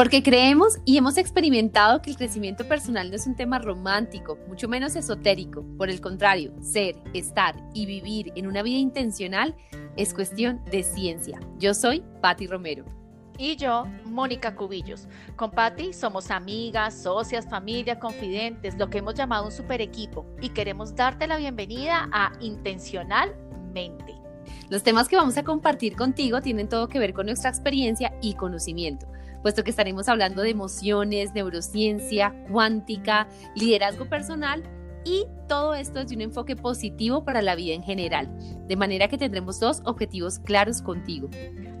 Porque creemos y hemos experimentado que el crecimiento personal no es un tema romántico, mucho menos esotérico. Por el contrario, ser, estar y vivir en una vida intencional es cuestión de ciencia. Yo soy Patti Romero. Y yo, Mónica Cubillos. Con Patti somos amigas, socias, familia, confidentes, lo que hemos llamado un super equipo. Y queremos darte la bienvenida a Intencionalmente. Los temas que vamos a compartir contigo tienen todo que ver con nuestra experiencia y conocimiento puesto que estaremos hablando de emociones, neurociencia, cuántica, liderazgo personal y todo esto desde un enfoque positivo para la vida en general, de manera que tendremos dos objetivos claros contigo.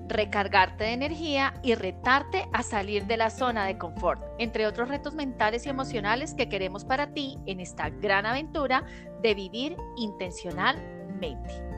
Recargarte de energía y retarte a salir de la zona de confort, entre otros retos mentales y emocionales que queremos para ti en esta gran aventura de vivir intencionalmente.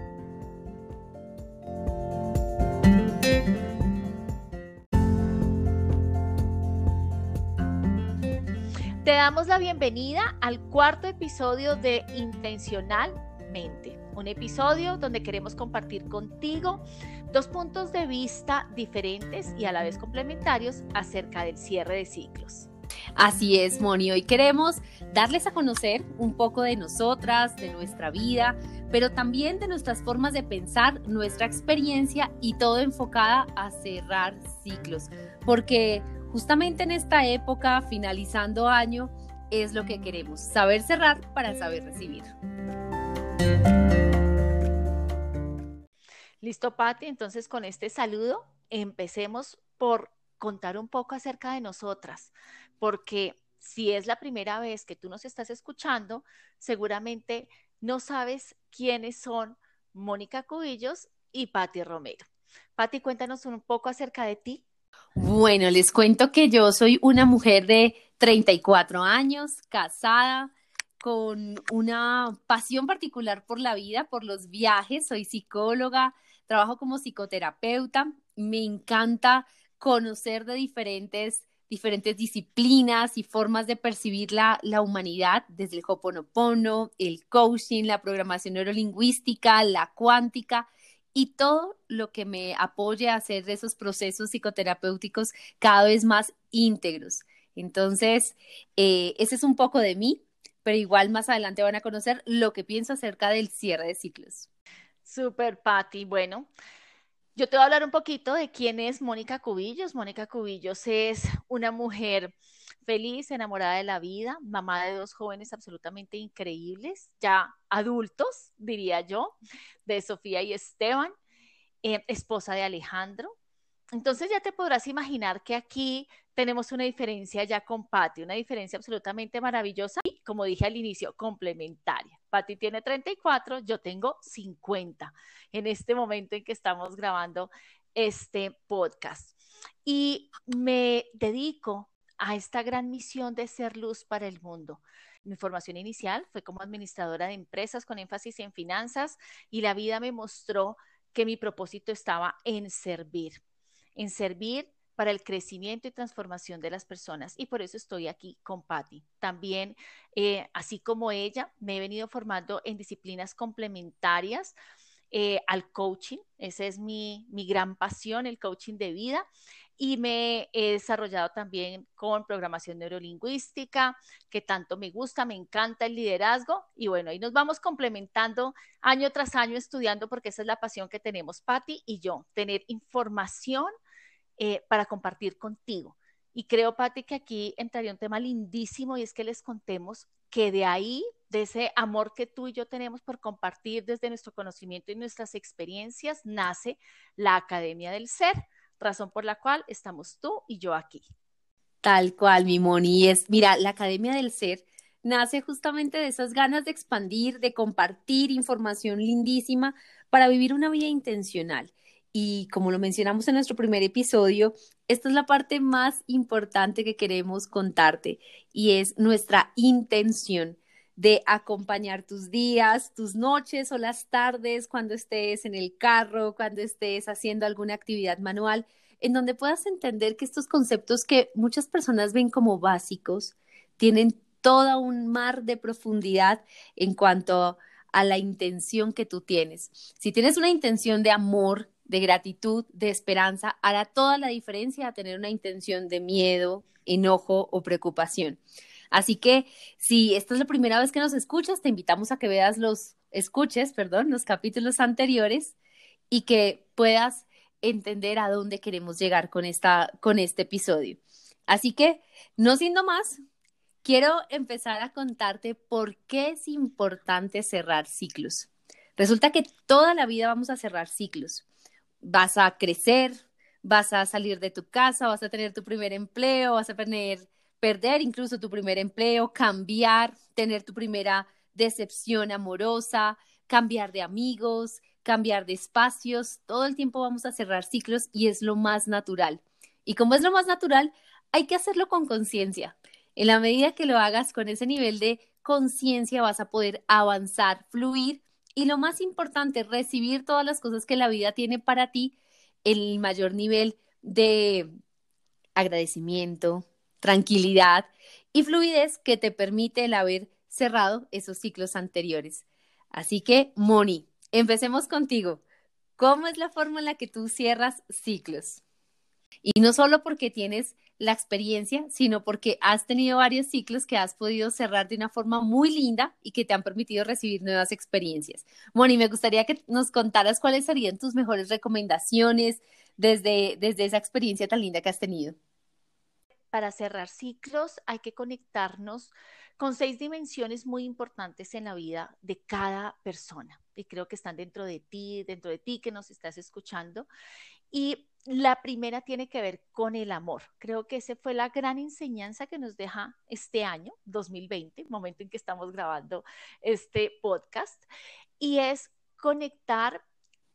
Te damos la bienvenida al cuarto episodio de Intencionalmente, un episodio donde queremos compartir contigo dos puntos de vista diferentes y a la vez complementarios acerca del cierre de ciclos. Así es, Moni. Hoy queremos darles a conocer un poco de nosotras, de nuestra vida, pero también de nuestras formas de pensar, nuestra experiencia y todo enfocada a cerrar ciclos. Porque Justamente en esta época, finalizando año, es lo que queremos, saber cerrar para saber recibir. Listo, Patti, entonces con este saludo empecemos por contar un poco acerca de nosotras, porque si es la primera vez que tú nos estás escuchando, seguramente no sabes quiénes son Mónica Cubillos y Patti Romero. Patti, cuéntanos un poco acerca de ti. Bueno, les cuento que yo soy una mujer de 34 años, casada, con una pasión particular por la vida, por los viajes, soy psicóloga, trabajo como psicoterapeuta, me encanta conocer de diferentes, diferentes disciplinas y formas de percibir la, la humanidad, desde el Hoponopono, el coaching, la programación neurolingüística, la cuántica, y todo lo que me apoye a hacer esos procesos psicoterapéuticos cada vez más íntegros. Entonces, eh, ese es un poco de mí, pero igual más adelante van a conocer lo que pienso acerca del cierre de ciclos. Super, Patti. Bueno, yo te voy a hablar un poquito de quién es Mónica Cubillos. Mónica Cubillos es una mujer feliz, enamorada de la vida, mamá de dos jóvenes absolutamente increíbles, ya adultos, diría yo, de Sofía y Esteban, eh, esposa de Alejandro. Entonces ya te podrás imaginar que aquí tenemos una diferencia ya con Patti, una diferencia absolutamente maravillosa y, como dije al inicio, complementaria. Patti tiene 34, yo tengo 50 en este momento en que estamos grabando este podcast. Y me dedico a esta gran misión de ser luz para el mundo. Mi formación inicial fue como administradora de empresas con énfasis en finanzas y la vida me mostró que mi propósito estaba en servir, en servir para el crecimiento y transformación de las personas. Y por eso estoy aquí con Patti. También, eh, así como ella, me he venido formando en disciplinas complementarias eh, al coaching. Esa es mi, mi gran pasión, el coaching de vida y me he desarrollado también con programación neurolingüística, que tanto me gusta, me encanta el liderazgo y bueno, ahí nos vamos complementando año tras año estudiando porque esa es la pasión que tenemos Patti y yo, tener información eh, para compartir contigo. Y creo, Patti, que aquí entraría un tema lindísimo y es que les contemos que de ahí, de ese amor que tú y yo tenemos por compartir desde nuestro conocimiento y nuestras experiencias, nace la Academia del Ser razón por la cual estamos tú y yo aquí. Tal cual, mi Moni. Es, mira, la Academia del Ser nace justamente de esas ganas de expandir, de compartir información lindísima para vivir una vida intencional. Y como lo mencionamos en nuestro primer episodio, esta es la parte más importante que queremos contarte y es nuestra intención de acompañar tus días, tus noches o las tardes cuando estés en el carro, cuando estés haciendo alguna actividad manual, en donde puedas entender que estos conceptos que muchas personas ven como básicos tienen todo un mar de profundidad en cuanto a la intención que tú tienes. Si tienes una intención de amor, de gratitud, de esperanza, hará toda la diferencia a tener una intención de miedo, enojo o preocupación. Así que si esta es la primera vez que nos escuchas, te invitamos a que veas los, escuches, perdón, los capítulos anteriores y que puedas entender a dónde queremos llegar con, esta, con este episodio. Así que, no siendo más, quiero empezar a contarte por qué es importante cerrar ciclos. Resulta que toda la vida vamos a cerrar ciclos. Vas a crecer, vas a salir de tu casa, vas a tener tu primer empleo, vas a tener, perder incluso tu primer empleo, cambiar, tener tu primera decepción amorosa, cambiar de amigos, cambiar de espacios. Todo el tiempo vamos a cerrar ciclos y es lo más natural. Y como es lo más natural, hay que hacerlo con conciencia. En la medida que lo hagas con ese nivel de conciencia vas a poder avanzar, fluir y lo más importante, recibir todas las cosas que la vida tiene para ti el mayor nivel de agradecimiento, tranquilidad y fluidez que te permite el haber cerrado esos ciclos anteriores. Así que, Moni, empecemos contigo. ¿Cómo es la forma en la que tú cierras ciclos? Y no solo porque tienes la experiencia, sino porque has tenido varios ciclos que has podido cerrar de una forma muy linda y que te han permitido recibir nuevas experiencias. Moni, me gustaría que nos contaras cuáles serían tus mejores recomendaciones desde, desde esa experiencia tan linda que has tenido. Para cerrar ciclos hay que conectarnos con seis dimensiones muy importantes en la vida de cada persona. Y creo que están dentro de ti, dentro de ti que nos estás escuchando. Y la primera tiene que ver con el amor. Creo que esa fue la gran enseñanza que nos deja este año, 2020, momento en que estamos grabando este podcast, y es conectar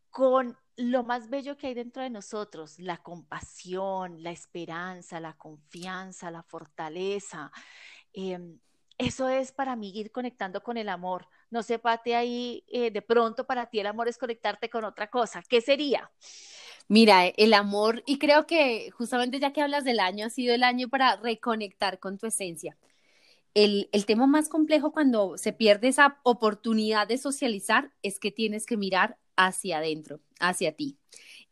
con lo más bello que hay dentro de nosotros, la compasión, la esperanza, la confianza, la fortaleza. Em, eso es para mí ir conectando con el amor. No sé, Pati, ahí eh, de pronto para ti el amor es conectarte con otra cosa. ¿Qué sería? Mira, el amor, y creo que justamente ya que hablas del año, ha sido el año para reconectar con tu esencia. El, el, tema más complejo cuando se pierde esa oportunidad de socializar es que tienes que mirar hacia adentro, hacia ti.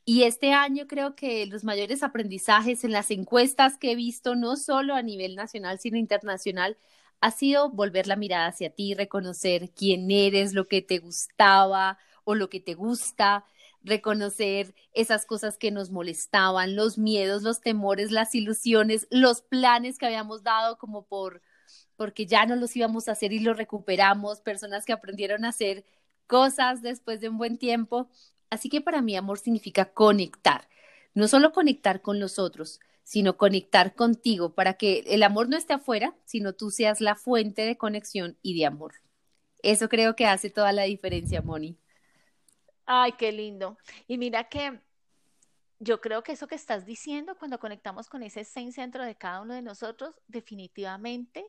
Y este año creo que los mayores aprendizajes en las encuestas que he visto, no solo a nivel nacional, sino internacional, ha sido volver la mirada hacia ti, reconocer quién eres, lo que te gustaba o lo que te gusta, reconocer esas cosas que nos molestaban, los miedos, los temores, las ilusiones, los planes que habíamos dado como por porque ya no los íbamos a hacer y los recuperamos, personas que aprendieron a hacer cosas después de un buen tiempo. Así que para mí amor significa conectar, no solo conectar con los otros, sino conectar contigo para que el amor no esté afuera, sino tú seas la fuente de conexión y de amor. Eso creo que hace toda la diferencia, Moni. Ay, qué lindo. Y mira que yo creo que eso que estás diciendo, cuando conectamos con esa esencia dentro de cada uno de nosotros, definitivamente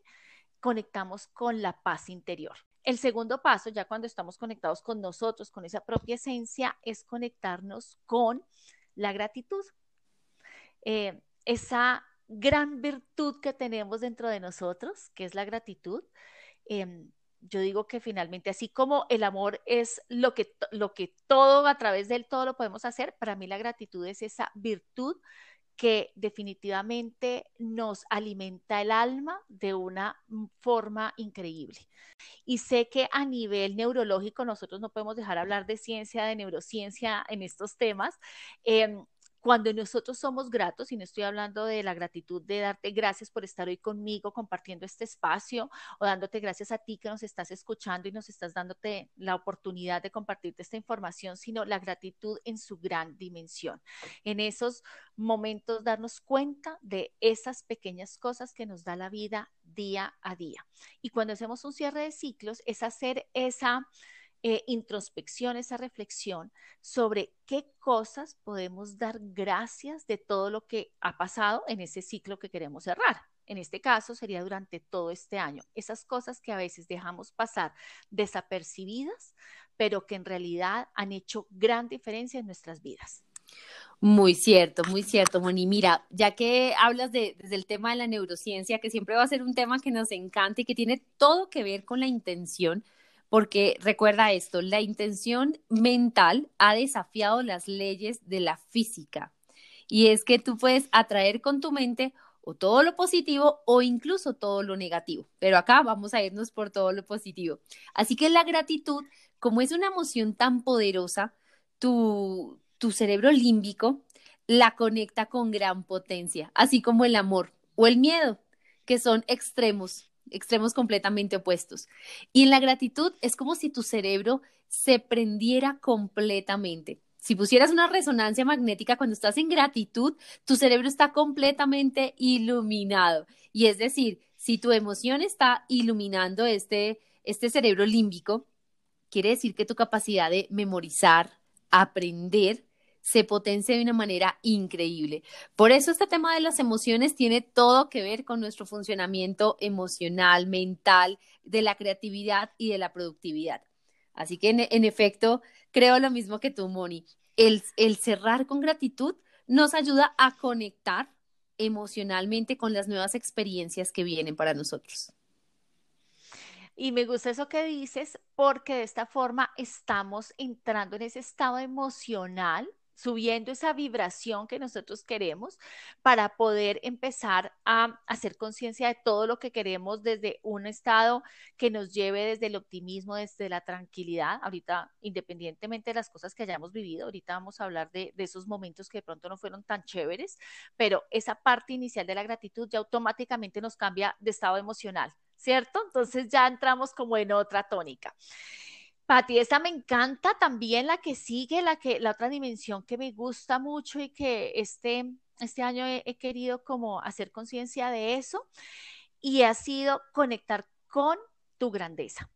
conectamos con la paz interior. El segundo paso, ya cuando estamos conectados con nosotros, con esa propia esencia, es conectarnos con la gratitud. Eh, esa gran virtud que tenemos dentro de nosotros, que es la gratitud. Em, yo digo que finalmente, así como el amor es lo que, lo que todo, a través de él, todo lo podemos hacer, para mí la gratitud es esa virtud que definitivamente nos alimenta el alma de una forma increíble. Y sé que a nivel neurológico nosotros no podemos dejar hablar de ciencia, de neurociencia en estos temas. Em, cuando nosotros somos gratos, y no estoy hablando de la gratitud de darte gracias por estar hoy conmigo compartiendo este espacio o dándote gracias a ti que nos estás escuchando y nos estás dándote la oportunidad de compartirte esta información, sino la gratitud en su gran dimensión. En esos momentos darnos cuenta de esas pequeñas cosas que nos da la vida día a día. Y cuando hacemos un cierre de ciclos, es hacer esa eh, introspección, esa reflexión sobre qué cosas podemos dar gracias de todo lo que ha pasado en ese ciclo que queremos cerrar. En este caso sería durante todo este año. Esas cosas que a veces dejamos pasar desapercibidas, pero que en realidad han hecho gran diferencia en nuestras vidas. Muy cierto, muy cierto, Moni. Mira, ya que hablas de, desde el tema de la neurociencia, que siempre va a ser un tema que nos encanta y que tiene todo que ver con la intención, porque recuerda esto, la intención mental ha desafiado las leyes de la física. Y es que tú puedes atraer con tu mente o todo lo positivo o incluso todo lo negativo. Pero acá vamos a irnos por todo lo positivo. Así que la gratitud, como es una emoción tan poderosa, tu, tu cerebro límbico la conecta con gran potencia, así como el amor o el miedo, que son extremos, extremos completamente opuestos. Y en la gratitud es como si tu cerebro se prendiera completamente. Si pusieras una resonancia magnética cuando estás en gratitud, tu cerebro está completamente iluminado. Y es decir, si tu emoción está iluminando este, este cerebro límbico, quiere decir que tu capacidad de memorizar, aprender, se potencia de una manera increíble. Por eso este tema de las emociones tiene todo que ver con nuestro funcionamiento emocional, mental, de la creatividad y de la productividad. Así que en, efecto, creo lo mismo que tú, Moni. El, el cerrar con gratitud nos ayuda a conectar emocionalmente con las nuevas experiencias que vienen para nosotros. Y me gusta eso que dices porque de esta forma estamos entrando en ese estado emocional subiendo esa vibración que nosotros queremos para poder empezar a hacer conciencia de todo lo que queremos desde un estado que nos lleve desde el optimismo, desde la tranquilidad. Ahorita, independientemente de las cosas que hayamos vivido, ahorita vamos a hablar de, esos momentos que de pronto no fueron tan chéveres, pero esa parte inicial de la gratitud ya automáticamente nos cambia de estado emocional, ¿cierto? Entonces ya entramos como en otra tónica. Pati, esta me encanta también la que sigue, la que, la otra dimensión que me gusta mucho y que este, este año he, querido como hacer conciencia de eso y ha sido conectar con tu grandeza.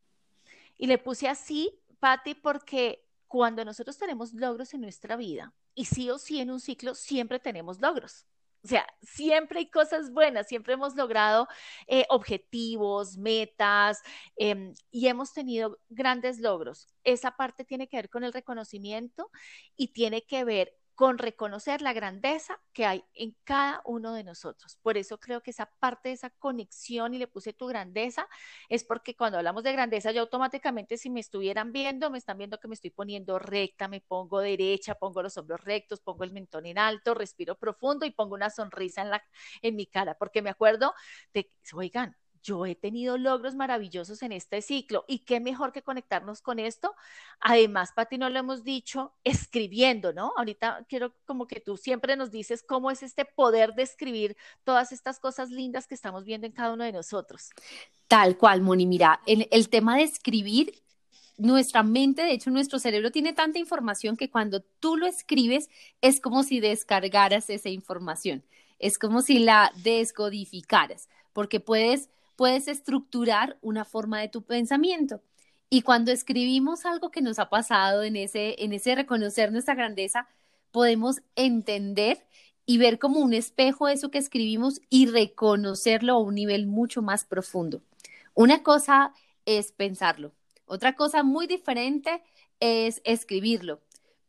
Y le puse así, Pati, porque cuando nosotros tenemos logros en nuestra vida, y sí o sí en un ciclo siempre tenemos logros. O sea, siempre hay cosas buenas, siempre hemos logrado eh, objetivos, metas em, y hemos tenido grandes logros. Esa parte tiene que ver con el reconocimiento y tiene que ver con reconocer la grandeza que hay en cada uno de nosotros. Por eso creo que esa parte de esa conexión y le puse tu grandeza es porque cuando hablamos de grandeza yo automáticamente si me estuvieran viendo, me están viendo que me estoy poniendo recta, me pongo derecha, pongo los hombros rectos, pongo el mentón en alto, respiro profundo y pongo una sonrisa en, la, en mi cara, porque me acuerdo de, oigan, yo he tenido logros maravillosos en este ciclo y qué mejor que conectarnos con esto. Además, Pati, no lo hemos dicho, escribiendo, ¿no? Ahorita quiero como que tú siempre nos dices cómo es este poder de escribir todas estas cosas lindas que estamos viendo en cada uno de nosotros. Tal cual, Moni, mira, el, el tema de escribir nuestra mente, de hecho, nuestro cerebro tiene tanta información que cuando tú lo escribes es como si descargaras esa información, es como si la descodificaras, porque puedes puedes estructurar una forma de tu pensamiento. Y cuando escribimos algo que nos ha pasado en ese, en ese reconocer nuestra grandeza, podemos entender y ver como un espejo eso que escribimos y reconocerlo a un nivel mucho más profundo. Una cosa es pensarlo, otra cosa muy diferente es escribirlo,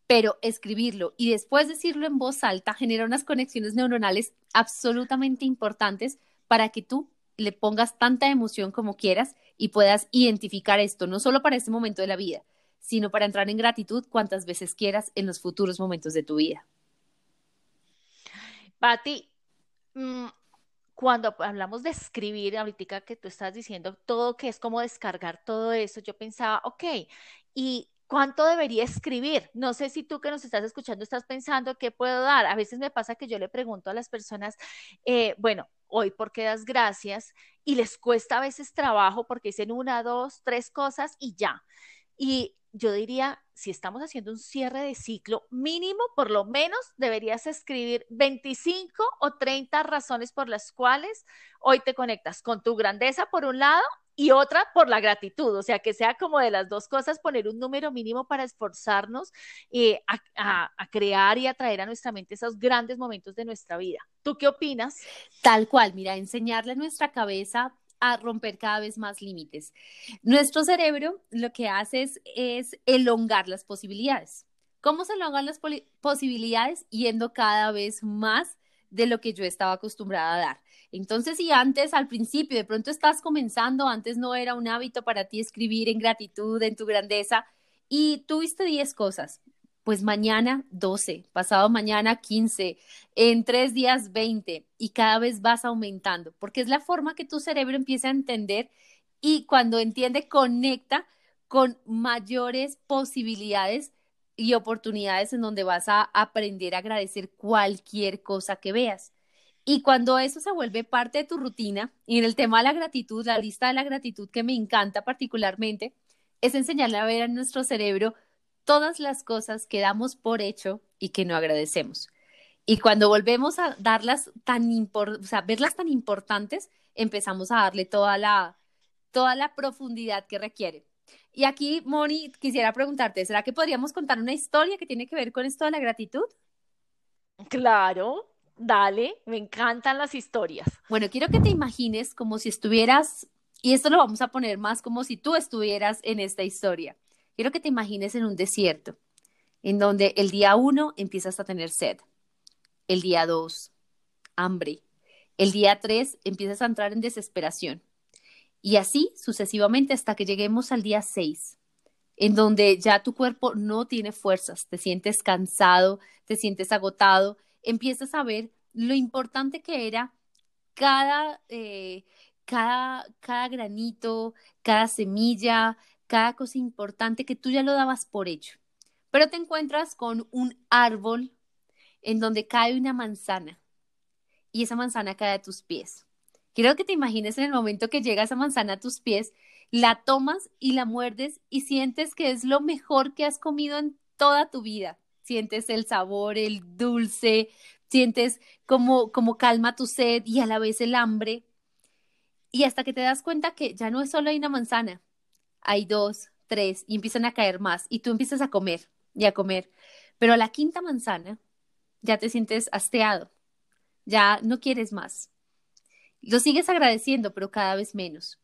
pero escribirlo y después decirlo en voz alta genera unas conexiones neuronales absolutamente importantes para que tú le pongas tanta emoción como quieras y puedas identificar esto, no solo para este momento de la vida, sino para entrar en gratitud cuantas veces quieras en los futuros momentos de tu vida. Pati, mm, cuando hablamos de escribir, ahorita que tú estás diciendo todo que es como descargar todo eso, yo pensaba, ok, ¿y cuánto debería escribir? No sé si tú que nos estás escuchando estás pensando qué puedo dar. A veces me pasa que yo le pregunto a las personas, eh, bueno, hoy porque das gracias y les cuesta a veces trabajo porque dicen una, dos, tres cosas y ya. Y yo diría, si estamos haciendo un cierre de ciclo mínimo, por lo menos deberías escribir 25 o 30 razones por las cuales hoy te conectas con tu grandeza por un lado y otra por la gratitud, o sea, que sea como de las dos cosas, poner un número mínimo para esforzarnos eh, a, crear y atraer a nuestra mente esos grandes momentos de nuestra vida. ¿Tú qué opinas? Tal cual, mira, enseñarle a nuestra cabeza a romper cada vez más límites. Nuestro cerebro lo que hace es, elongar las posibilidades. ¿Cómo se elongan las posibilidades? Yendo cada vez más de lo que yo estaba acostumbrada a dar. Entonces, si antes al principio de pronto estás comenzando, antes no era un hábito para ti escribir en gratitud, en tu grandeza, y tuviste 10 cosas, pues mañana 12, pasado mañana 15, en tres días 20 y cada vez vas aumentando, porque es la forma que tu cerebro empieza a entender y cuando entiende conecta con mayores posibilidades y oportunidades en donde vas a aprender a agradecer cualquier cosa que veas. Y cuando eso se vuelve parte de tu rutina, y en el tema de la gratitud, la lista de la gratitud que me encanta particularmente, es enseñarle a ver a nuestro cerebro todas las cosas que damos por hecho y que no agradecemos. Y cuando volvemos a darlas tan o sea, verlas tan importantes, empezamos a darle toda la, toda la profundidad que requiere. Y aquí, Moni, quisiera preguntarte, ¿será que podríamos contar una historia que tiene que ver con esto de la gratitud? Claro, dale, me encantan las historias. Bueno, quiero que te imagines como si estuvieras, y esto lo vamos a poner más como si tú estuvieras en esta historia. Quiero que te imagines en un desierto, en donde el día uno empiezas a tener sed, el día dos, hambre, el día tres empiezas a entrar en desesperación, y así sucesivamente hasta que lleguemos al día seis, en donde ya tu cuerpo no tiene fuerzas, te sientes cansado, te sientes agotado, empiezas a ver lo importante que era cada, eh, cada, cada granito, cada semilla, cada cosa importante que tú ya lo dabas por hecho. Pero te encuentras con un árbol en donde cae una manzana y esa manzana cae a tus pies. Quiero que te imagines en el momento que llega esa manzana a tus pies, la tomas y la muerdes y sientes que es lo mejor que has comido en toda tu vida. Sientes el sabor, el dulce, sientes como, como calma tu sed y a la vez el hambre. Y hasta que te das cuenta que ya no es solo una manzana, hay dos, tres, y empiezan a caer más, y tú empiezas a comer y a comer. Pero a la quinta manzana ya te sientes hasteado, ya no quieres más. Lo sigues agradeciendo, pero cada vez menos.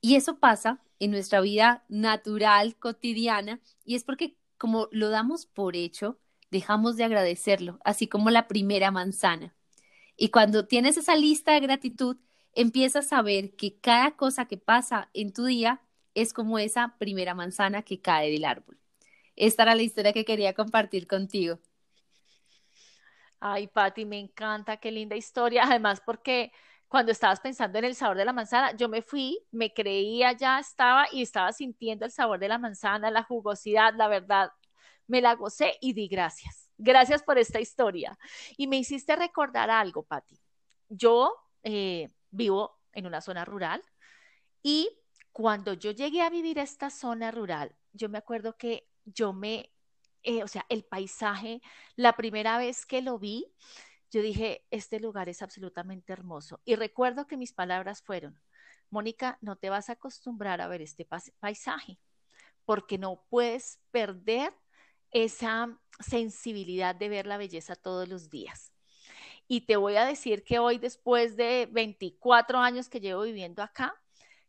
Y eso pasa en nuestra vida natural, cotidiana, y es porque como lo damos por hecho, dejamos de agradecerlo, así como la primera manzana. Y cuando tienes esa lista de gratitud, empiezas a ver que cada cosa que pasa en tu día es como esa primera manzana que cae del árbol. Esta era la historia que quería compartir contigo. Ay, Patti, me encanta, qué linda historia. Además, porque cuando estabas pensando en el sabor de la manzana, yo me fui, me creía, ya estaba y estaba sintiendo el sabor de la manzana, la jugosidad, la verdad, me la gocé y di gracias. Gracias por esta historia. Y me hiciste recordar algo, Patti. Yo eh, vivo en una zona rural y cuando yo llegué a vivir esta zona rural, yo me acuerdo que yo me, eh, o sea, el paisaje, la primera vez que lo vi, yo dije, este lugar es absolutamente hermoso. Y recuerdo que mis palabras fueron, Mónica, no te vas a acostumbrar a ver este paisaje, porque no puedes perder esa sensibilidad de ver la belleza todos los días. Y te voy a decir que hoy, después de 24 años que llevo viviendo acá,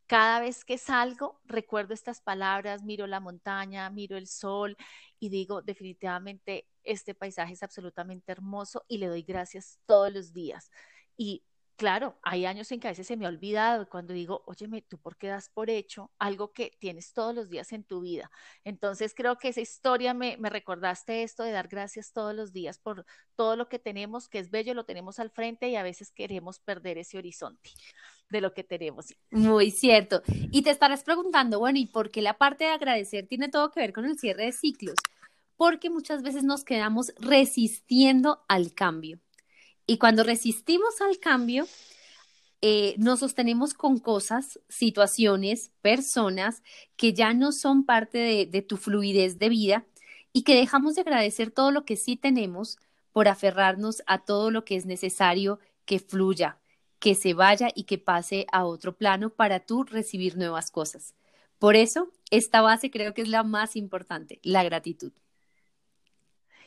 cada vez que salgo, recuerdo estas palabras, miro la montaña, miro el sol y digo, definitivamente este paisaje es absolutamente hermoso y le doy gracias todos los días. Y claro, hay años en que a veces se me ha olvidado cuando digo, óyeme, ¿tú por qué das por hecho algo que tienes todos los días en tu vida? Entonces creo que esa historia me, me recordaste esto de dar gracias todos los días por todo lo que tenemos, que es bello, lo tenemos al frente y a veces queremos perder ese horizonte de lo que tenemos. Muy cierto. Y te estarás preguntando, bueno, ¿y por qué la parte de agradecer tiene todo que ver con el cierre de ciclos? Porque muchas veces nos quedamos resistiendo al cambio. Y cuando resistimos al cambio, eh, nos sostenemos con cosas, situaciones, personas que ya no son parte de, de tu fluidez de vida y que dejamos de agradecer todo lo que sí tenemos por aferrarnos a todo lo que es necesario que fluya, que se vaya y que pase a otro plano para tú recibir nuevas cosas. Por eso, esta base creo que es la más importante, la gratitud.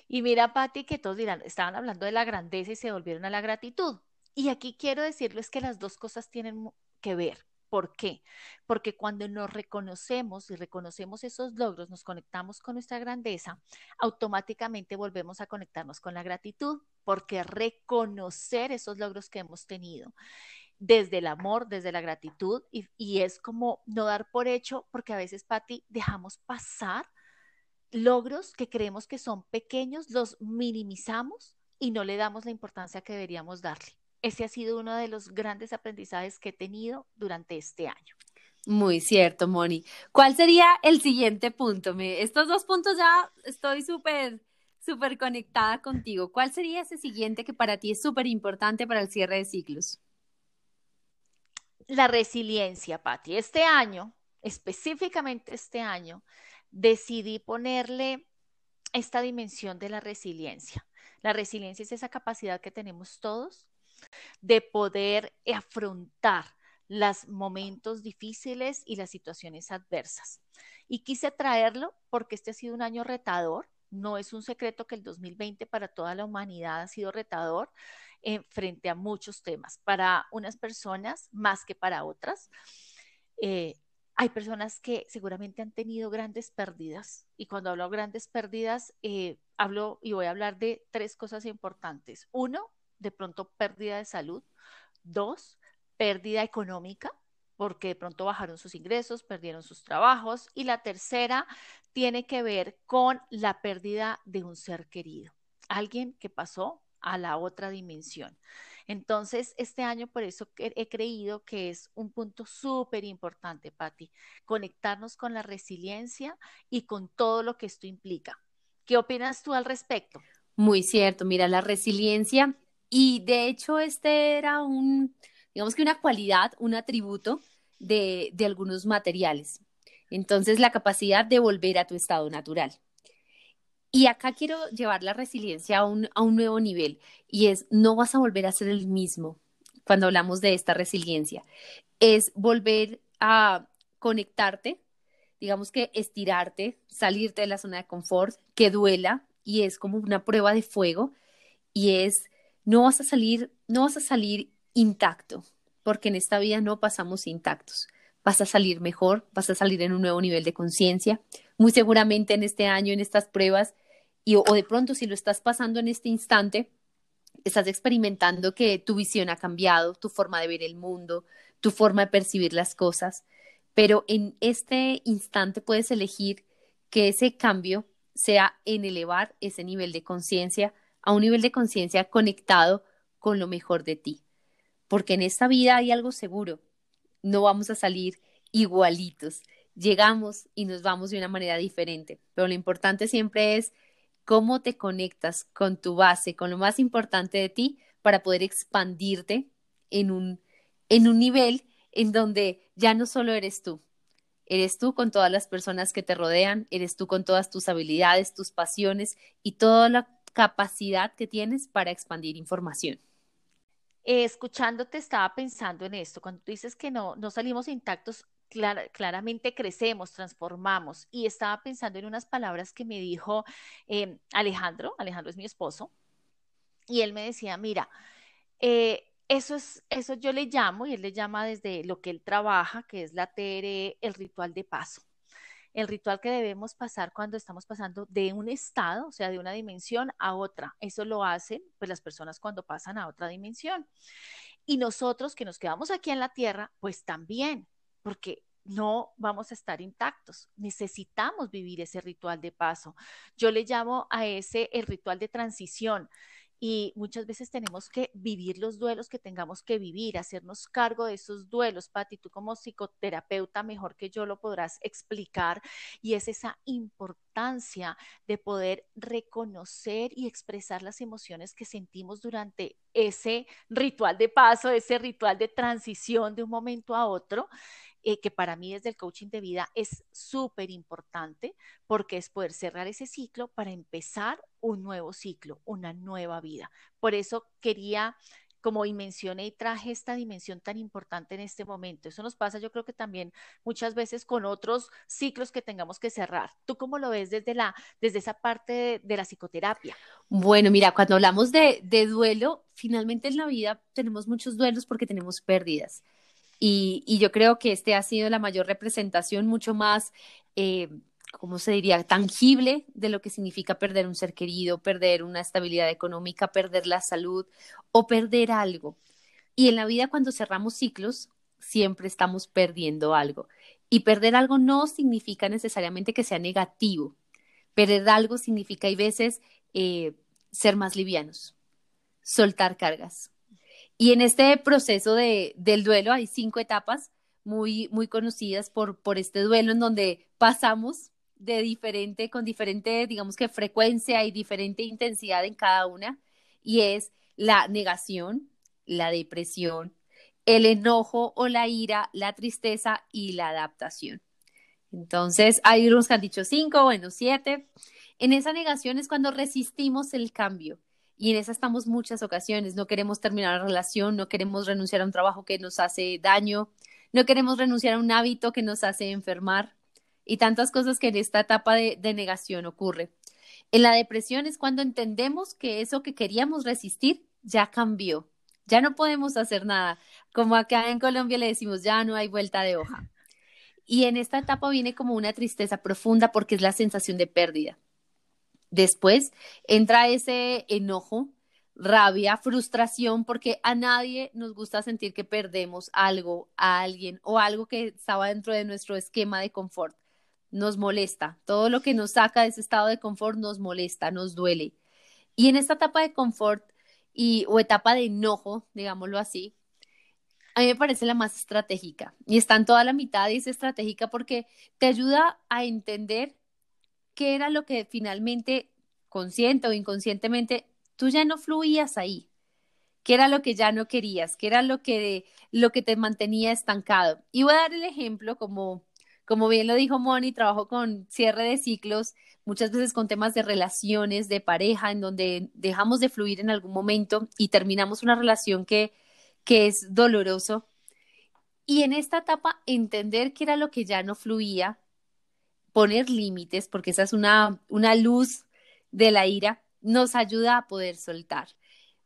Y mira, Patti, que todos dirán, estaban hablando de la grandeza y se volvieron a la gratitud. Y aquí quiero decirles que las dos cosas tienen que ver, ¿Por qué? Porque cuando nos reconocemos y reconocemos esos logros, nos conectamos con nuestra grandeza, automáticamente volvemos a conectarnos con la gratitud, porque reconocer esos logros que hemos tenido desde el amor, desde la gratitud, y, es como no dar por hecho, porque a veces, Patti, dejamos pasar logros que creemos que son pequeños, los minimizamos y no le damos la importancia que deberíamos darle. Ese ha sido uno de los grandes aprendizajes que he tenido durante este año. Muy cierto, Moni. ¿Cuál sería el siguiente punto? Me, estos dos puntos ya estoy súper, súper conectada contigo. ¿Cuál sería ese siguiente que para ti es súper importante para el cierre de ciclos? La resiliencia, Patti. Este año, específicamente este año, decidí ponerle esta dimensión de la resiliencia. La resiliencia es esa capacidad que tenemos todos de poder afrontar los momentos difíciles y las situaciones adversas. Y quise traerlo porque este ha sido un año retador. No es un secreto que el 2020 para toda la humanidad ha sido retador eh, frente a muchos temas. Para unas personas más que para otras. Eh, hay personas que seguramente han tenido grandes pérdidas y cuando hablo de grandes pérdidas, eh, hablo y voy a hablar de tres cosas importantes. Uno, de pronto pérdida de salud. Dos, pérdida económica, porque de pronto bajaron sus ingresos, perdieron sus trabajos. Y la tercera tiene que ver con la pérdida de un ser querido, alguien que pasó a la otra dimensión. Entonces, este año por eso he creído que es un punto súper importante, Patti, conectarnos con la resiliencia y con todo lo que esto implica. ¿Qué opinas tú al respecto? Muy cierto, mira, la resiliencia y de hecho este era un, digamos que una cualidad, un atributo de, de algunos materiales. Entonces, la capacidad de volver a tu estado natural. Y acá quiero llevar la resiliencia a un, a un nuevo nivel y es, no vas a volver a ser el mismo cuando hablamos de esta resiliencia. Es volver a conectarte, digamos que estirarte, salirte de la zona de confort, que duela y es como una prueba de fuego y es, no vas a salir, no vas a salir intacto, porque en esta vida no pasamos intactos. Vas a salir mejor, vas a salir en un nuevo nivel de conciencia. Muy seguramente en este año, en estas pruebas, y, o de pronto si lo estás pasando en este instante, estás experimentando que tu visión ha cambiado, tu forma de ver el mundo, tu forma de percibir las cosas, pero en este instante puedes elegir que ese cambio sea en elevar ese nivel de conciencia a un nivel de conciencia conectado con lo mejor de ti. Porque en esta vida hay algo seguro, no vamos a salir igualitos, llegamos y nos vamos de una manera diferente, pero lo importante siempre es cómo te conectas con tu base, con lo más importante de ti, para poder expandirte en un, en un nivel en donde ya no solo eres tú, eres tú con todas las personas que te rodean, eres tú con todas tus habilidades, tus pasiones y toda la capacidad que tienes para expandir información. escuchándote estaba pensando en esto, cuando tú dices que no, no salimos intactos, claramente crecemos, transformamos. Y estaba pensando en unas palabras que me dijo em, Alejandro, Alejandro es mi esposo, y él me decía, mira, eh, eso es, eso yo le llamo, y él le llama desde lo que él trabaja, que es la TRE, el ritual de paso. El ritual que debemos pasar cuando estamos pasando de un estado, o sea, de una dimensión a otra. Eso lo hacen pues las personas cuando pasan a otra dimensión. Y nosotros que nos quedamos aquí en la tierra, pues también porque no vamos a estar intactos. Necesitamos vivir ese ritual de paso. Yo le llamo a ese el ritual de transición y muchas veces tenemos que vivir los duelos que tengamos que vivir, hacernos cargo de esos duelos. Pati, tú como psicoterapeuta mejor que yo lo podrás explicar y es esa importancia de poder reconocer y expresar las emociones que sentimos durante ese ritual de paso, ese ritual de transición de un momento a otro eh, que para mí desde el coaching de vida es súper importante porque es poder cerrar ese ciclo para empezar un nuevo ciclo, una nueva vida. Por eso quería como y mencioné y traje esta dimensión tan importante en este momento. Eso nos pasa, yo creo que también muchas veces con otros ciclos que tengamos que cerrar. ¿Tú cómo lo ves desde, la, desde esa parte de, la psicoterapia? Bueno, mira, cuando hablamos de, de duelo, finalmente en la vida tenemos muchos duelos porque tenemos pérdidas Y, yo creo que este ha sido la mayor representación, mucho más, eh, ¿cómo se diría?, tangible de lo que significa perder un ser querido, perder una estabilidad económica, perder la salud o perder algo. Y en la vida cuando cerramos ciclos, siempre estamos perdiendo algo. Y perder algo no significa necesariamente que sea negativo. Perder algo significa, hay veces, eh, ser más livianos, soltar cargas. Y en este proceso de, del duelo hay cinco etapas muy, muy conocidas por, por este duelo en donde pasamos de diferente, con diferente, digamos que frecuencia y diferente intensidad en cada una. Y es la negación, la depresión, el enojo o la ira, la tristeza y la adaptación. Entonces, hay unos que han dicho cinco, bueno, siete. En esa negación es cuando resistimos el cambio. Y en esa estamos muchas ocasiones. No queremos terminar la relación, no queremos renunciar a un trabajo que nos hace daño, no queremos renunciar a un hábito que nos hace enfermar y tantas cosas que en esta etapa de, de negación ocurre. En la depresión es cuando entendemos que eso que queríamos resistir ya cambió, ya no podemos hacer nada. Como acá en Colombia le decimos, ya no hay vuelta de hoja. Y en esta etapa viene como una tristeza profunda porque es la sensación de pérdida. Después entra ese enojo, rabia, frustración, porque a nadie nos gusta sentir que perdemos algo, a alguien o algo que estaba dentro de nuestro esquema de confort. Nos molesta. Todo lo que nos saca de ese estado de confort nos molesta, nos duele. Y en esta etapa de confort y, o etapa de enojo, digámoslo así, a mí me parece la más estratégica. Y está en toda la mitad y es estratégica porque te ayuda a entender qué era lo que finalmente, consciente o inconscientemente, tú ya no fluías ahí. ¿Qué era lo que ya no querías? ¿Qué era lo que, lo que te mantenía estancado? Y voy a dar el ejemplo, como, como bien lo dijo Moni, trabajo con cierre de ciclos muchas veces con temas de relaciones, de pareja, en donde dejamos de fluir en algún momento y terminamos una relación que, que es doloroso. Y en esta etapa, entender qué era lo que ya no fluía, poner límites, porque esa es una, una luz de la ira, nos ayuda a poder soltar.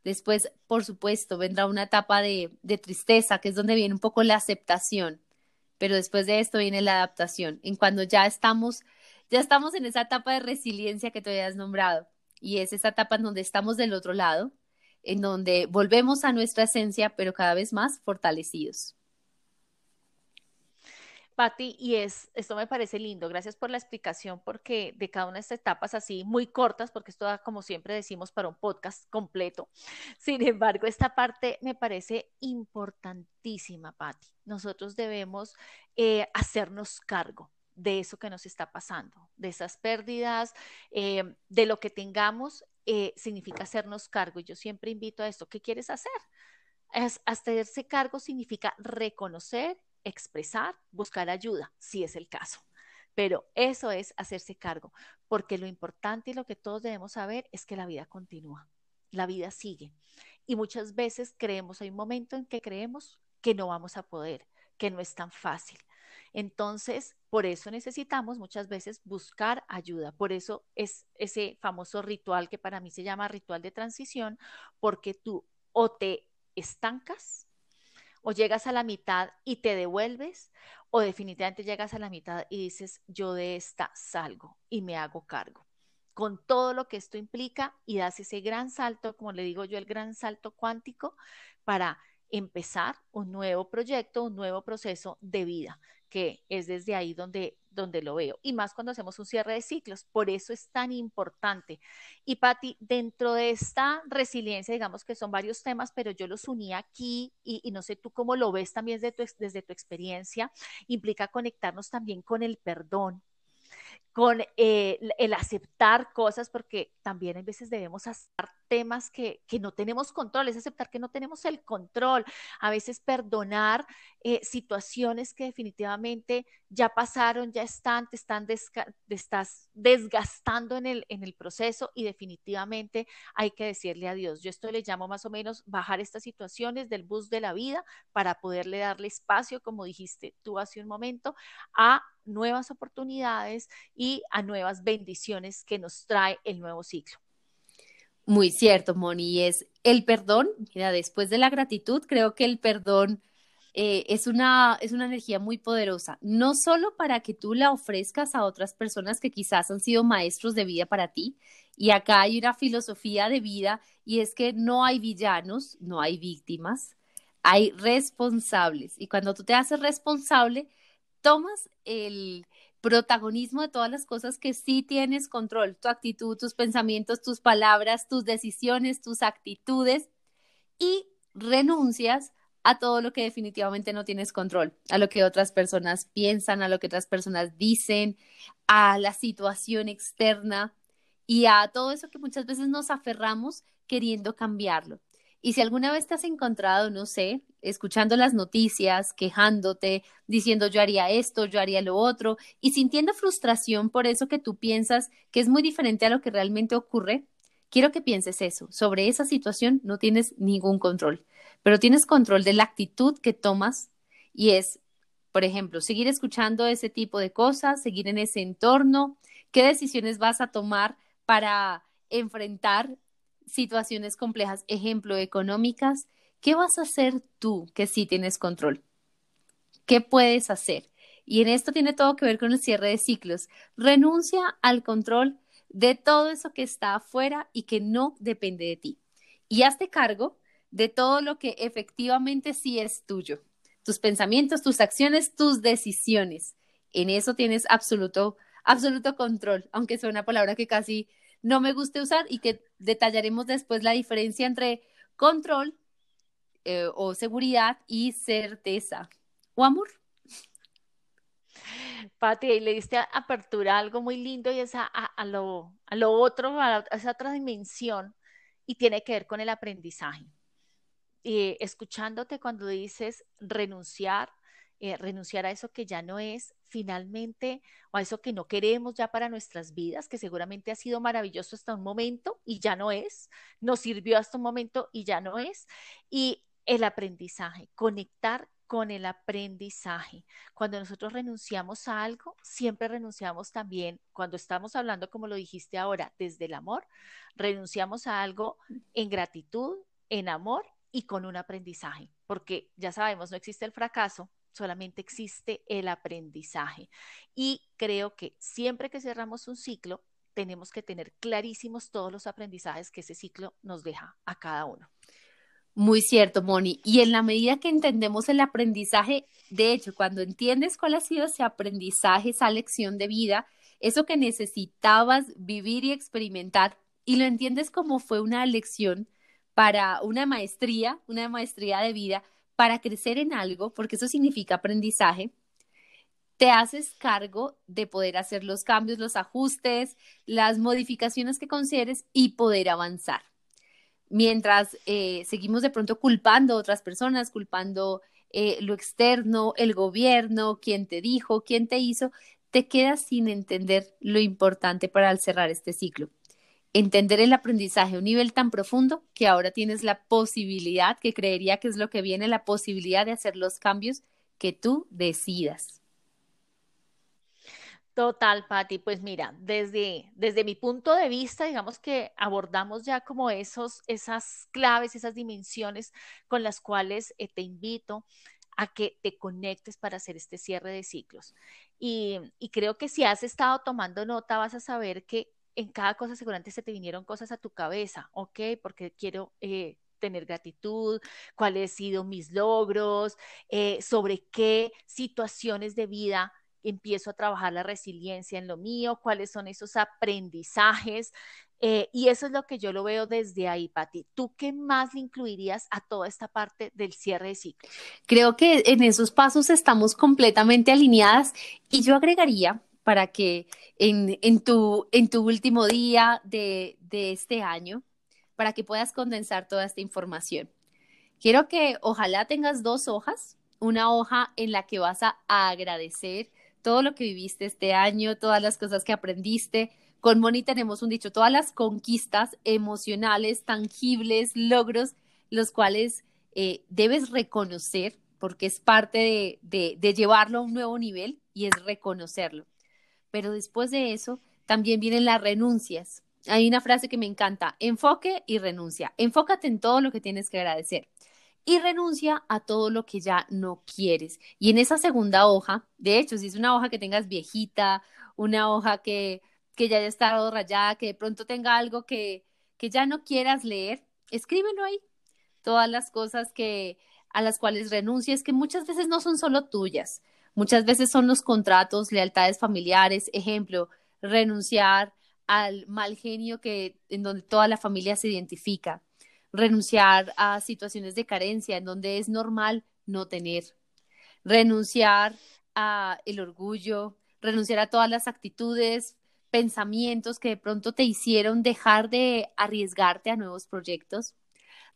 Después, por supuesto, vendrá una etapa de, de tristeza, que es donde viene un poco la aceptación, pero después de esto viene la adaptación, en cuando ya estamos ya estamos en esa etapa de resiliencia que tú has nombrado y es esa etapa en donde estamos del otro lado, en donde volvemos a nuestra esencia, pero cada vez más fortalecidos. Patti, y es, esto me parece lindo, gracias por la explicación, porque de cada una de estas etapas así muy cortas, porque esto da, como siempre decimos, para un podcast completo. Sin embargo, esta parte me parece importantísima, Patti. Nosotros debemos eh, hacernos cargo de eso que nos está pasando, de esas pérdidas, eh, de lo que tengamos, eh, significa hacernos cargo. Y yo siempre invito a esto, ¿qué quieres hacer? hacerse cargo significa reconocer, expresar, buscar ayuda, si es el caso. Pero eso es hacerse cargo, porque lo importante y lo que todos debemos saber es que la vida continúa, la vida sigue. Y muchas veces creemos, hay un momento en que creemos que no vamos a poder, que no es tan fácil. Entonces, por eso necesitamos muchas veces buscar ayuda. Por eso es ese famoso ritual que para mí se llama ritual de transición, porque tú o te estancas o llegas a la mitad y te devuelves, o definitivamente llegas a la mitad y dices, yo de esta salgo y me hago cargo con todo lo que esto implica y das ese gran salto, como le digo yo, el gran salto cuántico para empezar un nuevo proyecto, un nuevo proceso de vida que es desde ahí donde, donde lo veo. Y más cuando hacemos un cierre de ciclos. Por eso es tan importante. Y Patti, dentro de esta resiliencia, digamos que son varios temas, pero yo los uní aquí y, no sé tú cómo lo ves también desde tu, desde tu experiencia, implica conectarnos también con el perdón, con eh, el aceptar cosas, porque también a veces debemos aceptar temas que, que, no tenemos control, es aceptar que no tenemos el control, a veces perdonar eh, situaciones que definitivamente ya pasaron, ya están, te están estás desgastando en el, en el proceso y definitivamente hay que decirle adiós. Yo esto le llamo más o menos bajar estas situaciones del bus de la vida para poderle darle espacio, como dijiste tú hace un momento, a nuevas oportunidades y a nuevas bendiciones que nos trae el nuevo ciclo. Muy cierto, Moni, es el perdón. Mira, después de la gratitud, creo que el perdón eh, es, una, es una energía muy poderosa, no solo para que tú la ofrezcas a otras personas que quizás han sido maestros de vida para ti, y acá hay una filosofía de vida y es que no hay villanos, no hay víctimas, hay responsables. Y cuando tú te haces responsable, tomas el protagonismo de todas las cosas que sí tienes control, tu actitud, tus pensamientos, tus palabras, tus decisiones, tus actitudes y renuncias a todo lo que definitivamente no tienes control, a lo que otras personas piensan, a lo que otras personas dicen, a la situación externa y a todo eso que muchas veces nos aferramos queriendo cambiarlo. Y si alguna vez te has encontrado, no sé, escuchando las noticias, quejándote, diciendo yo haría esto, yo haría lo otro, y sintiendo frustración por eso que tú piensas que es muy diferente a lo que realmente ocurre, quiero que pienses eso. Sobre esa situación no tienes ningún control pero tienes control de la actitud que tomas y es, por ejemplo, seguir escuchando ese tipo de cosas, seguir en ese entorno, qué decisiones vas a tomar para enfrentar situaciones complejas, ejemplo, económicas, ¿qué vas a hacer tú que sí tienes control? ¿Qué puedes hacer? Y en esto tiene todo que ver con el cierre de ciclos. Renuncia al control de todo eso que está afuera y que no depende de ti. Y hazte cargo de todo lo que efectivamente sí es tuyo. Tus pensamientos, tus acciones, tus decisiones. En eso tienes absoluto, absoluto control, aunque es una palabra que casi no me guste usar y que detallaremos después la diferencia entre control eh, o seguridad y certeza o amor. Pati, y le diste apertura algo muy lindo y es a, lo, a lo otro, a esa otra dimensión y tiene que ver con el aprendizaje. Eh, escuchándote cuando dices renunciar, eh, renunciar a eso que ya no es finalmente o a eso que no queremos ya para nuestras vidas, que seguramente ha sido maravilloso hasta un momento y ya no es, nos sirvió hasta un momento y ya no es. Y el aprendizaje, conectar con el aprendizaje. Cuando nosotros renunciamos a algo, siempre renunciamos también, cuando estamos hablando, como lo dijiste ahora, desde el amor, renunciamos a algo en gratitud, en amor y con un aprendizaje, porque ya sabemos, no existe el fracaso, solamente existe el aprendizaje. Y creo que siempre que cerramos un ciclo, tenemos que tener clarísimos todos los aprendizajes que ese ciclo nos deja a cada uno. Muy cierto, Moni. Y en la medida que entendemos el aprendizaje, de hecho, cuando entiendes cuál ha sido ese aprendizaje, esa lección de vida, eso que necesitabas vivir y experimentar, y lo entiendes como fue una lección, para una maestría, una maestría de vida, para crecer en algo, porque eso significa aprendizaje, te haces cargo de poder hacer los cambios, los ajustes, las modificaciones que consideres y poder avanzar. Mientras eh, seguimos de pronto culpando a otras personas, culpando eh, lo externo, el gobierno, quién te dijo, quién te hizo, te quedas sin entender lo importante para cerrar este ciclo entender el aprendizaje a un nivel tan profundo que ahora tienes la posibilidad, que creería que es lo que viene, la posibilidad de hacer los cambios que tú decidas. Total, Patti. Pues mira, desde, desde mi punto de vista, digamos que abordamos ya como esos, esas claves, esas dimensiones con las cuales eh, te invito a que te conectes para hacer este cierre de ciclos. Y, y creo que si has estado tomando nota, vas a saber que en cada cosa seguramente se te vinieron cosas a tu cabeza, ¿ok? Porque quiero eh, tener gratitud, cuáles han sido mis logros, eh, sobre qué situaciones de vida empiezo a trabajar la resiliencia en lo mío, cuáles son esos aprendizajes. Eh, y eso es lo que yo lo veo desde ahí, Pati. ¿Tú qué más le incluirías a toda esta parte del cierre de ciclo? Creo que en esos pasos estamos completamente alineadas y yo agregaría para que en, tu, último día de, este año, para que puedas condensar toda esta información. Quiero que ojalá tengas dos hojas, una hoja en la que vas a agradecer todo lo que viviste este año, todas las cosas que aprendiste. Con Moni tenemos un dicho, todas las conquistas emocionales, tangibles, logros, los cuales eh, debes reconocer porque es parte de llevarlo a un nuevo nivel y es reconocerlo pero después de eso también vienen las renuncias. Hay una frase que me encanta, enfoque y renuncia. Enfócate en todo lo que tienes que agradecer. y renuncia a todo lo que ya no quieres. Y en esa segunda hoja, de hecho, si es una hoja que tengas viejita, una hoja que, que ya haya estado rayada, que de pronto tenga algo que, que ya no quieras leer, escríbelo ahí. Todas las cosas que a las cuales renuncies, que muchas veces no son solo tuyas, muchas veces son los contratos, lealtades familiares, ejemplo, renunciar al mal genio que en donde toda la familia se identifica, renunciar a situaciones de carencia en donde es normal no tener, renunciar a el orgullo, renunciar a todas las actitudes, pensamientos que de pronto te hicieron dejar de arriesgarte a nuevos proyectos,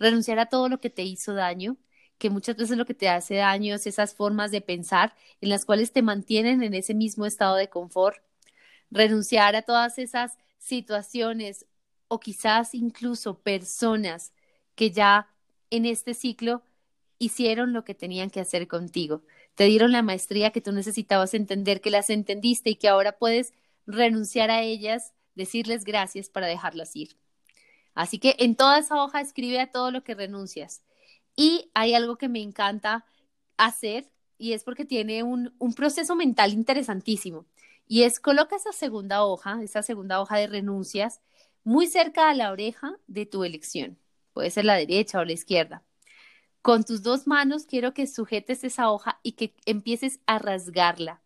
renunciar a todo lo que te hizo daño, que muchas veces lo que te hace daño es esas formas de pensar en las cuales te mantienen en ese mismo estado de confort, renunciar a todas esas situaciones o quizás incluso personas que ya en este ciclo hicieron lo que tenían que hacer contigo. Te dieron la maestría que tú necesitabas entender, que las entendiste y que ahora puedes renunciar a ellas, decirles gracias para dejarlas ir. Así que en toda esa hoja escribe a todo lo que renuncias. Y hay algo que me encanta hacer y es porque tiene un, un proceso mental interesantísimo. Y es coloca esa segunda hoja, esa segunda hoja de renuncias, muy cerca a la oreja de tu elección puede ser la derecha o la izquierda. Con tus dos manos quiero que sujetes esa hoja y que empieces a rasgarla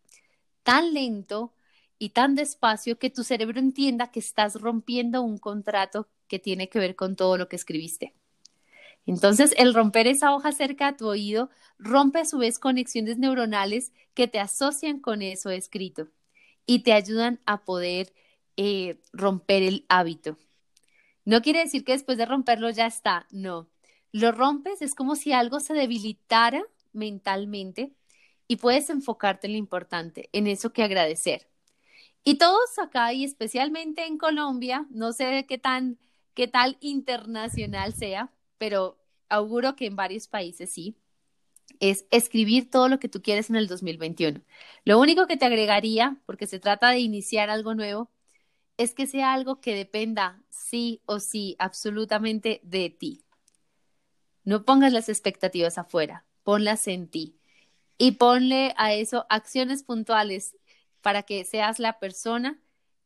tan lento y tan despacio que tu cerebro entienda que estás rompiendo un contrato que tiene que ver con todo lo que escribiste. Entonces, el romper esa hoja cerca a tu oído rompe a su vez conexiones neuronales que te asocian con eso escrito y te ayudan a poder eh, romper el hábito. No quiere decir que después de romperlo ya está, no. Lo rompes, es como si algo se debilitara mentalmente y puedes enfocarte en lo importante, en eso que agradecer. Y todos acá y especialmente en Colombia, no sé qué tan qué tal internacional sea, pero auguro que en varios países sí, es escribir todo lo que tú quieres en el 2021. Lo único que te agregaría, porque se trata de iniciar algo nuevo, es que sea algo que dependa sí o sí absolutamente de ti. No pongas las expectativas afuera, ponlas en ti y ponle a eso acciones puntuales para que seas la persona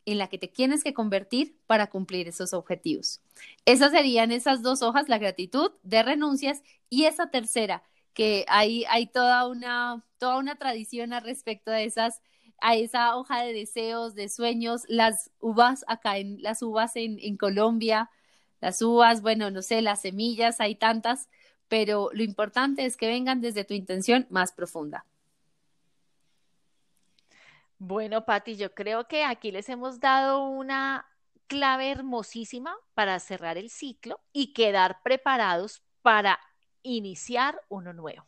en la que te tienes que convertir para cumplir esos objetivos. Esas serían esas dos hojas, la gratitud de renuncias y esa tercera, que hay, hay toda, una, toda una tradición al respecto de esas a esa hoja de deseos, de sueños, las uvas acá en las uvas en, en Colombia, las uvas, bueno, no sé, las semillas, hay tantas, pero lo importante es que vengan desde tu intención más profunda. Bueno, Patti, yo creo que aquí les hemos dado una clave hermosísima para cerrar el ciclo y quedar preparados para iniciar uno nuevo.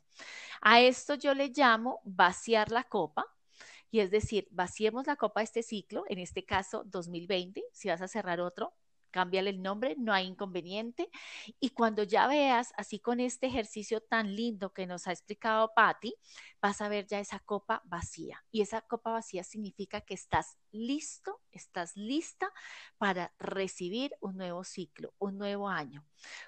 A esto yo le llamo vaciar la copa y es decir, vaciemos la copa de este ciclo, en este caso 2020, si vas a cerrar otro, cámbiale el nombre, no hay inconveniente. Y cuando ya veas, así con este ejercicio tan lindo que nos ha explicado Patti, vas a ver ya esa copa vacía. Y esa copa vacía significa que estás listo, estás lista para recibir un nuevo ciclo, un nuevo año,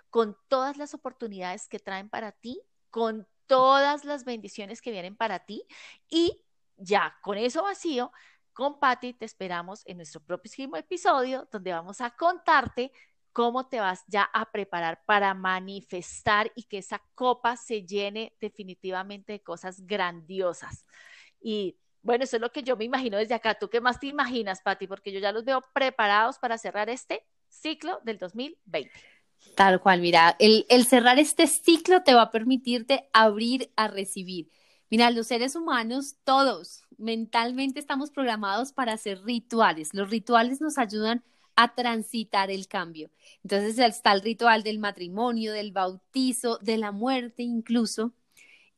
con todas las oportunidades que traen para ti, con todas las bendiciones que vienen para ti y ya con eso vacío, con Patti te esperamos en nuestro próximo episodio donde vamos a contarte cómo te vas ya a preparar para manifestar y que esa copa se llene definitivamente de cosas grandiosas. Y bueno, eso es lo que yo me imagino desde acá. ¿Tú qué más te imaginas, Patti? Porque yo ya los veo preparados para cerrar este ciclo del 2020. Tal cual, mira, el, el cerrar este ciclo te va a permitirte abrir a recibir. Mira, los seres humanos, todos, mentalmente estamos programados para hacer rituales. Los rituales nos ayudan a transitar el cambio. Entonces está el ritual del matrimonio, del bautizo, de la muerte incluso.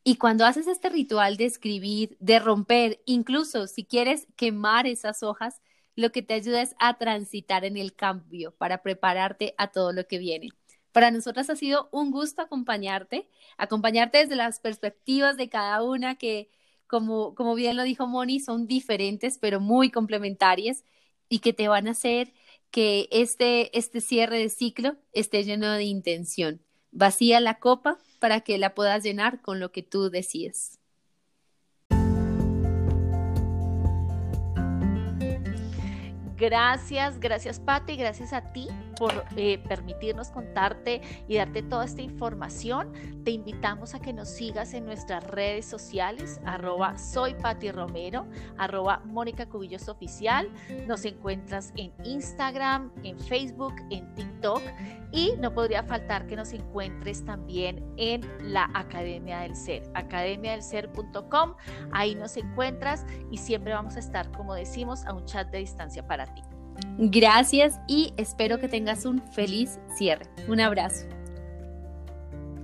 Y cuando haces este ritual de escribir, de romper, incluso si quieres quemar esas hojas, lo que te ayuda es a transitar en el cambio para prepararte a todo lo que viene. Para nosotras ha sido un gusto acompañarte, acompañarte desde las perspectivas de cada una que, como, como bien lo dijo Moni, son diferentes pero muy complementarias y que te van a hacer que este, este cierre de ciclo esté lleno de intención. Vacía la copa para que la puedas llenar con lo que tú decides. Gracias, gracias Patti, gracias a ti por eh, permitirnos contarte y darte toda esta información. Te invitamos a que nos sigas en nuestras redes sociales, arroba soy arroba Mónica Cubillos Oficial. Nos encuentras en Instagram, en Facebook, en TikTok y no podría faltar que nos encuentres también en la Academia del Ser, academiadelser.com. Ahí nos encuentras y siempre vamos a estar, como decimos, a un chat de distancia para Gracias y espero que tengas un feliz cierre. Un abrazo.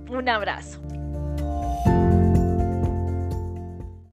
Un abrazo.